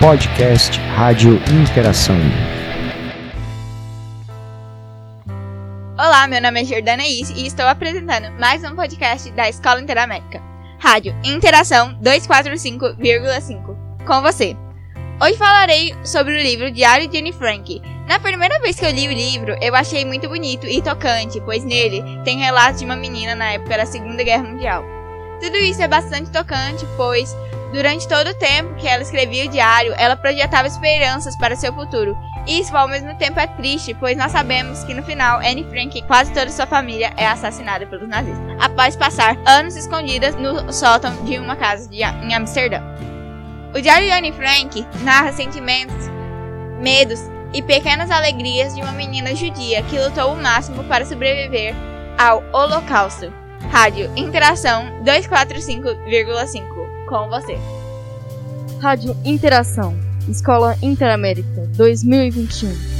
Podcast Rádio Interação. Olá, meu nome é Jordana Is e estou apresentando mais um podcast da Escola Interamérica. Rádio Interação 245,5. Com você. Hoje falarei sobre o livro Diário de Anne Frank. Na primeira vez que eu li o livro, eu achei muito bonito e tocante, pois nele tem relatos de uma menina na época da Segunda Guerra Mundial. Tudo isso é bastante tocante, pois durante todo o tempo que ela escrevia o diário, ela projetava esperanças para seu futuro. Isso ao mesmo tempo é triste, pois nós sabemos que no final Anne Frank e quase toda sua família é assassinada pelos nazistas, após passar anos escondidas no sótão de uma casa de, em Amsterdã. O diário de Anne Frank narra sentimentos, medos e pequenas alegrias de uma menina judia que lutou o máximo para sobreviver ao Holocausto. Rádio Interação 245,5 com você. Rádio Interação, Escola Interamérica 2021.